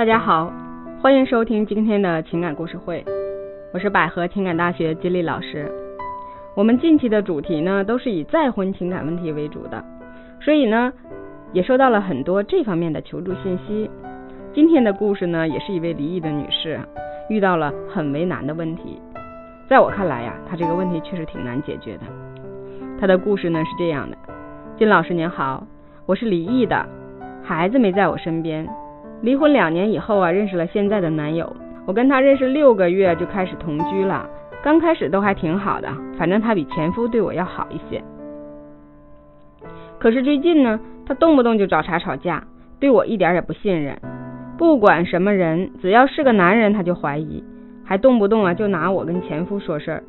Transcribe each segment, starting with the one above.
大家好，欢迎收听今天的情感故事会，我是百合情感大学金丽老师。我们近期的主题呢，都是以再婚情感问题为主的，所以呢，也收到了很多这方面的求助信息。今天的故事呢，也是一位离异的女士遇到了很为难的问题。在我看来呀，她这个问题确实挺难解决的。她的故事呢是这样的：金老师您好，我是离异的，孩子没在我身边。离婚两年以后啊，认识了现在的男友。我跟他认识六个月就开始同居了，刚开始都还挺好的，反正他比前夫对我要好一些。可是最近呢，他动不动就找茬吵架，对我一点也不信任。不管什么人，只要是个男人，他就怀疑，还动不动啊就拿我跟前夫说事儿。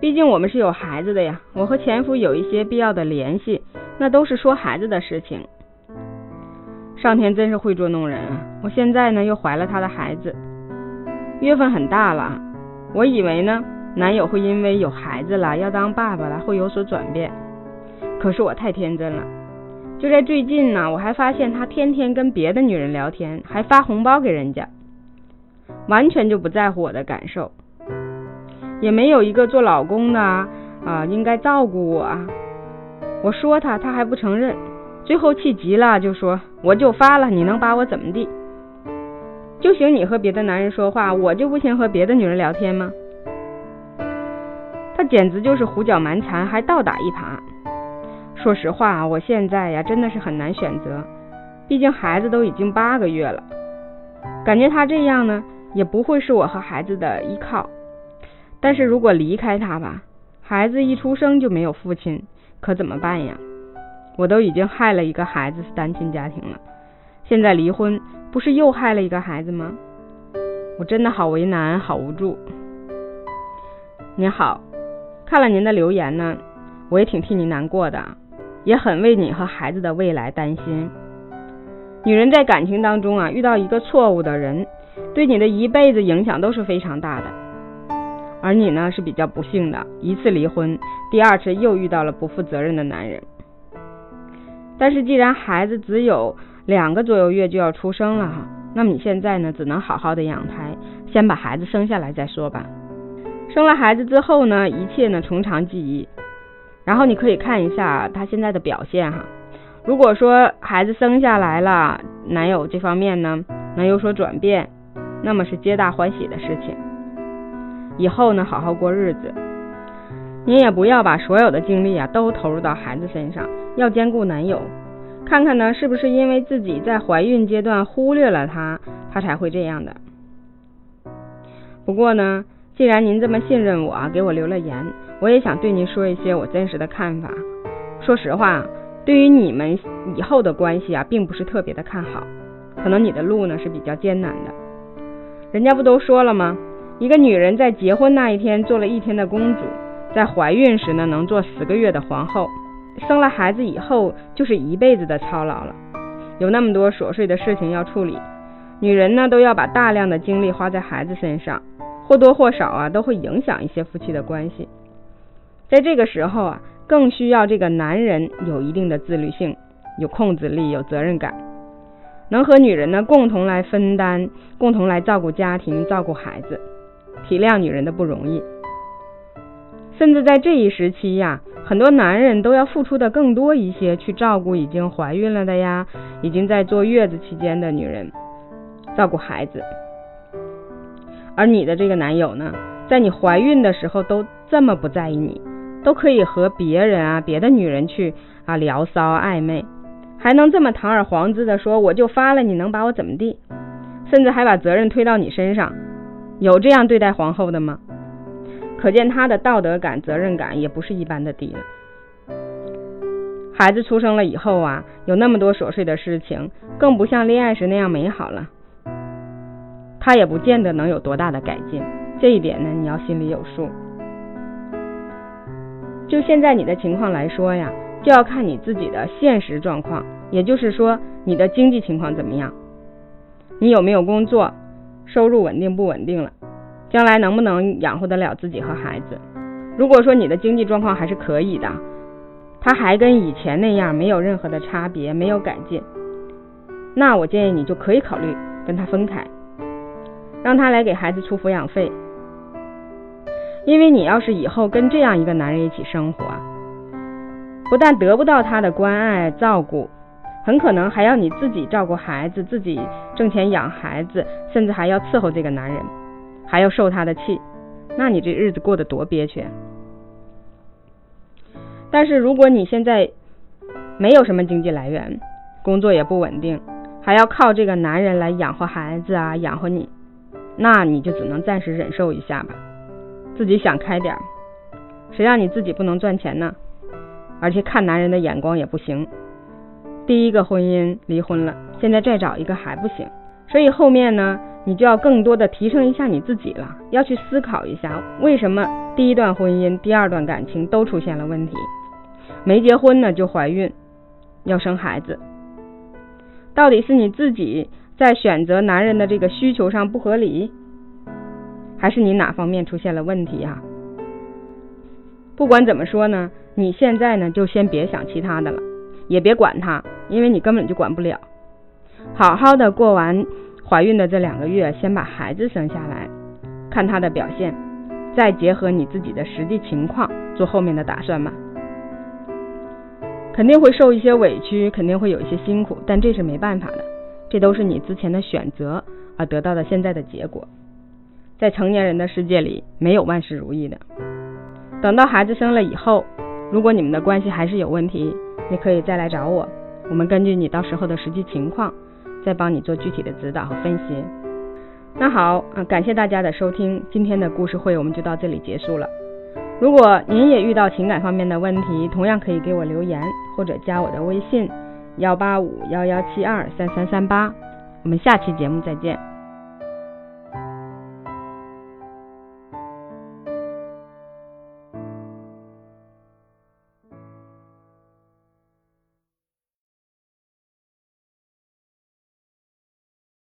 毕竟我们是有孩子的呀，我和前夫有一些必要的联系，那都是说孩子的事情。上天真是会捉弄人啊！我现在呢又怀了他的孩子，月份很大了。我以为呢男友会因为有孩子了要当爸爸了会有所转变，可是我太天真了。就在最近呢，我还发现他天天跟别的女人聊天，还发红包给人家，完全就不在乎我的感受，也没有一个做老公的啊应该照顾我啊。我说他，他还不承认。最后气急了，就说我就发了，你能把我怎么地？就行你和别的男人说话，我就不行和别的女人聊天吗？他简直就是胡搅蛮缠，还倒打一耙。说实话，我现在呀真的是很难选择，毕竟孩子都已经八个月了，感觉他这样呢也不会是我和孩子的依靠。但是如果离开他吧，孩子一出生就没有父亲，可怎么办呀？我都已经害了一个孩子是单亲家庭了，现在离婚不是又害了一个孩子吗？我真的好为难，好无助。您好，看了您的留言呢，我也挺替您难过的，也很为你和孩子的未来担心。女人在感情当中啊，遇到一个错误的人，对你的一辈子影响都是非常大的。而你呢是比较不幸的，一次离婚，第二次又遇到了不负责任的男人。但是既然孩子只有两个左右月就要出生了哈，那么你现在呢只能好好的养胎，先把孩子生下来再说吧。生了孩子之后呢，一切呢从长计议，然后你可以看一下他现在的表现哈。如果说孩子生下来了，男友这方面呢能有所转变，那么是皆大欢喜的事情。以后呢好好过日子，您也不要把所有的精力啊都投入到孩子身上。要兼顾男友，看看呢是不是因为自己在怀孕阶段忽略了他，他才会这样的。不过呢，既然您这么信任我，给我留了言，我也想对您说一些我真实的看法。说实话，对于你们以后的关系啊，并不是特别的看好，可能你的路呢是比较艰难的。人家不都说了吗？一个女人在结婚那一天做了一天的公主，在怀孕时呢能做十个月的皇后。生了孩子以后，就是一辈子的操劳了，有那么多琐碎的事情要处理，女人呢都要把大量的精力花在孩子身上，或多或少啊都会影响一些夫妻的关系。在这个时候啊，更需要这个男人有一定的自律性，有控制力，有责任感，能和女人呢共同来分担，共同来照顾家庭，照顾孩子，体谅女人的不容易。甚至在这一时期呀。很多男人都要付出的更多一些，去照顾已经怀孕了的呀，已经在坐月子期间的女人，照顾孩子。而你的这个男友呢，在你怀孕的时候都这么不在意你，都可以和别人啊、别的女人去啊聊骚暧昧，还能这么堂而皇之的说我就发了，你能把我怎么地？甚至还把责任推到你身上，有这样对待皇后的吗？可见他的道德感、责任感也不是一般的低了。孩子出生了以后啊，有那么多琐碎的事情，更不像恋爱时那样美好了。他也不见得能有多大的改进，这一点呢，你要心里有数。就现在你的情况来说呀，就要看你自己的现实状况，也就是说你的经济情况怎么样，你有没有工作，收入稳定不稳定了。将来能不能养活得了自己和孩子？如果说你的经济状况还是可以的，他还跟以前那样没有任何的差别，没有改进，那我建议你就可以考虑跟他分开，让他来给孩子出抚养费。因为你要是以后跟这样一个男人一起生活，不但得不到他的关爱照顾，很可能还要你自己照顾孩子，自己挣钱养孩子，甚至还要伺候这个男人，还要受他的气，那你这日子过得多憋屈。但是如果你现在没有什么经济来源，工作也不稳定，还要靠这个男人来养活孩子啊，养活你，那你就只能暂时忍受一下吧。自己想开点，谁让你自己不能赚钱呢？而且看男人的眼光也不行。第一个婚姻离婚了，现在再找一个还不行。所以后面呢，你就要更多的提升一下你自己了，要去思考一下，为什么第一段婚姻、第二段感情都出现了问题？没结婚呢就怀孕，要生孩子，到底是你自己在选择男人的这个需求上不合理？还是你哪方面出现了问题呀？不管怎么说呢，你现在呢就先别想其他的了，也别管他，因为你根本就管不了。好好的过完怀孕的这两个月，先把孩子生下来，看他的表现，再结合你自己的实际情况做后面的打算嘛。肯定会受一些委屈，肯定会有一些辛苦，但这是没办法的，这都是你之前的选择而得到的现在的结果。在成年人的世界里，没有万事如意的。等到孩子生了以后，如果你们的关系还是有问题，你可以再来找我，我们根据你到时候的实际情况，再帮你做具体的指导和分析。那好，啊，感谢大家的收听，今天的故事会我们就到这里结束了。如果您也遇到情感方面的问题，同样可以给我留言或者加我的微信幺八五幺幺七二三三三八。我们下期节目再见。